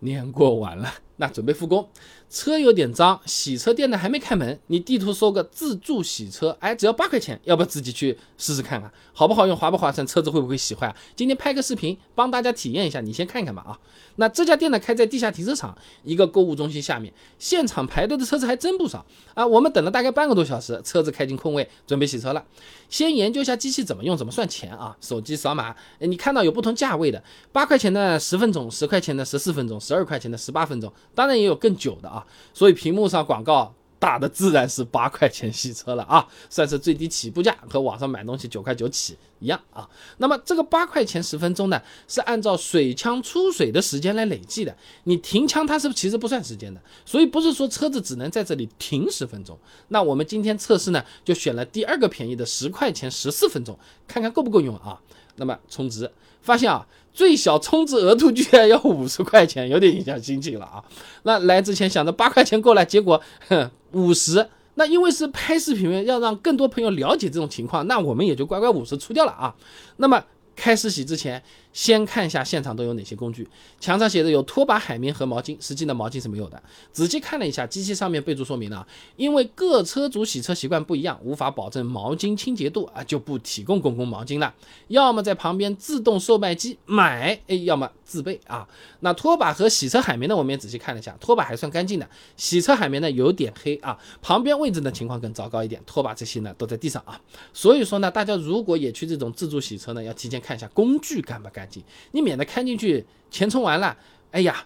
年过完了，那准备复工，车有点脏，洗车店呢还没开门，你地图搜个自助洗车，哎，只要八块钱，要不要自己去试试看啊？好不好用，划不划算，车子会不会洗坏啊？今天拍个视频帮大家体验一下，你先看看吧啊。那这家店呢开在地下停车场一个购物中心下面，现场排队的车子还真不少啊。我们等了大概半个多小时，车子开进空位，准备洗车了。先研究一下机器怎么用，怎么算钱啊？手机扫码，你看到有不同价位的，八块钱的十分钟，十块钱的十四分钟。十二块钱的十八分钟，当然也有更久的啊，所以屏幕上广告打的自然是八块钱洗车了啊，算是最低起步价，和网上买东西九块九起一样啊。那么这个八块钱十分钟呢，是按照水枪出水的时间来累计的，你停枪它是其实不算时间的，所以不是说车子只能在这里停十分钟。那我们今天测试呢，就选了第二个便宜的十块钱十四分钟，看看够不够用啊。那么充值，发现啊，最小充值额度居然要五十块钱，有点影响心情了啊。那来之前想着八块钱够了，结果哼 五十。那因为是拍视频，要让更多朋友了解这种情况，那我们也就乖乖五十出掉了啊。那么。开始洗之前，先看一下现场都有哪些工具。墙上写着有拖把、海绵和毛巾，实际的毛巾是没有的。仔细看了一下，机器上面备注说明了，因为各车主洗车习惯不一样，无法保证毛巾清洁度啊，就不提供公共毛巾了。要么在旁边自动售卖机买，哎，要么自备啊。那拖把和洗车海绵呢，我们也仔细看了一下，拖把还算干净的，洗车海绵呢有点黑啊。旁边位置的情况更糟糕一点，拖把这些呢都在地上啊。所以说呢，大家如果也去这种自助洗车呢，要提前。看一下工具干不干干净，你免得看进去钱充完了，哎呀，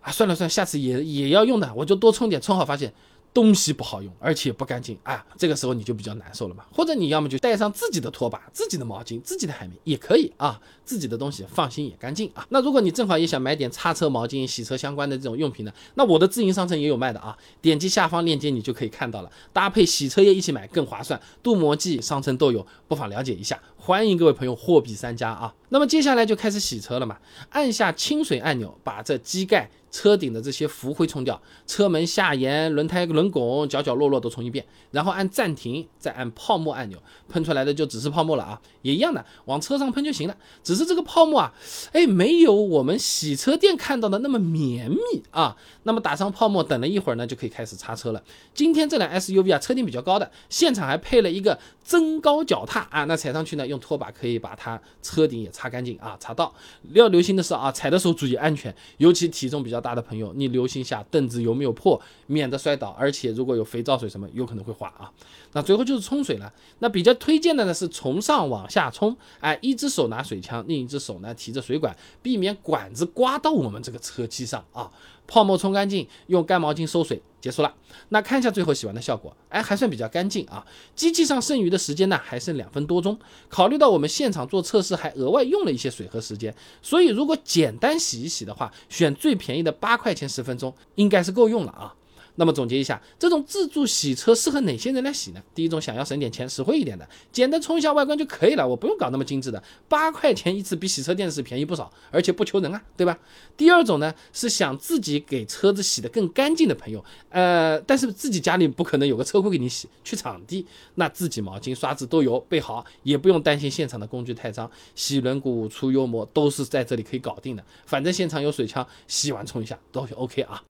啊算了算了，下次也也要用的，我就多充点，充好发现。东西不好用，而且不干净啊！这个时候你就比较难受了嘛。或者你要么就带上自己的拖把、自己的毛巾、自己的海绵也可以啊，自己的东西放心也干净啊。那如果你正好也想买点擦车毛巾、洗车相关的这种用品呢，那我的自营商城也有卖的啊。点击下方链接你就可以看到了，搭配洗车液一起买更划算。镀膜剂商城都有，不妨了解一下。欢迎各位朋友货比三家啊。那么接下来就开始洗车了嘛，按下清水按钮，把这机盖。车顶的这些浮灰冲掉，车门下沿、轮胎轮拱、角角落落都冲一遍，然后按暂停，再按泡沫按钮，喷出来的就只是泡沫了啊，也一样的，往车上喷就行了。只是这个泡沫啊，哎，没有我们洗车店看到的那么绵密啊。那么打上泡沫，等了一会儿呢，就可以开始擦车了。今天这辆 SUV 啊，车顶比较高的，现场还配了一个增高脚踏啊，那踩上去呢，用拖把可以把它车顶也擦擦干净啊，擦到。要留心的是啊，踩的时候注意安全，尤其体重比较大的朋友，你留心一下凳子有没有破，免得摔倒。而且如果有肥皂水什么，有可能会滑啊。那最后就是冲水了。那比较推荐的呢是从上往下冲，哎，一只手拿水枪，另一只手呢提着水管，避免管子刮到我们这个车漆上啊。泡沫冲干净，用干毛巾收水，结束了。那看一下最后洗完的效果，哎，还算比较干净啊。机器上剩余的时间呢，还剩两分多钟。考虑到我们现场做测试，还额外用了一些水和时间，所以如果简单洗一洗的话，选最便宜的八块钱十分钟，应该是够用了啊。那么总结一下，这种自助洗车适合哪些人来洗呢？第一种想要省点钱、实惠一点的，简单冲一下外观就可以了，我不用搞那么精致的，八块钱一次比洗车店是便宜不少，而且不求人啊，对吧？第二种呢是想自己给车子洗得更干净的朋友，呃，但是自己家里不可能有个车库给你洗，去场地，那自己毛巾、刷子都有备好，也不用担心现场的工具太脏，洗轮毂、除油膜都是在这里可以搞定的，反正现场有水枪，洗完冲一下都 OK 啊。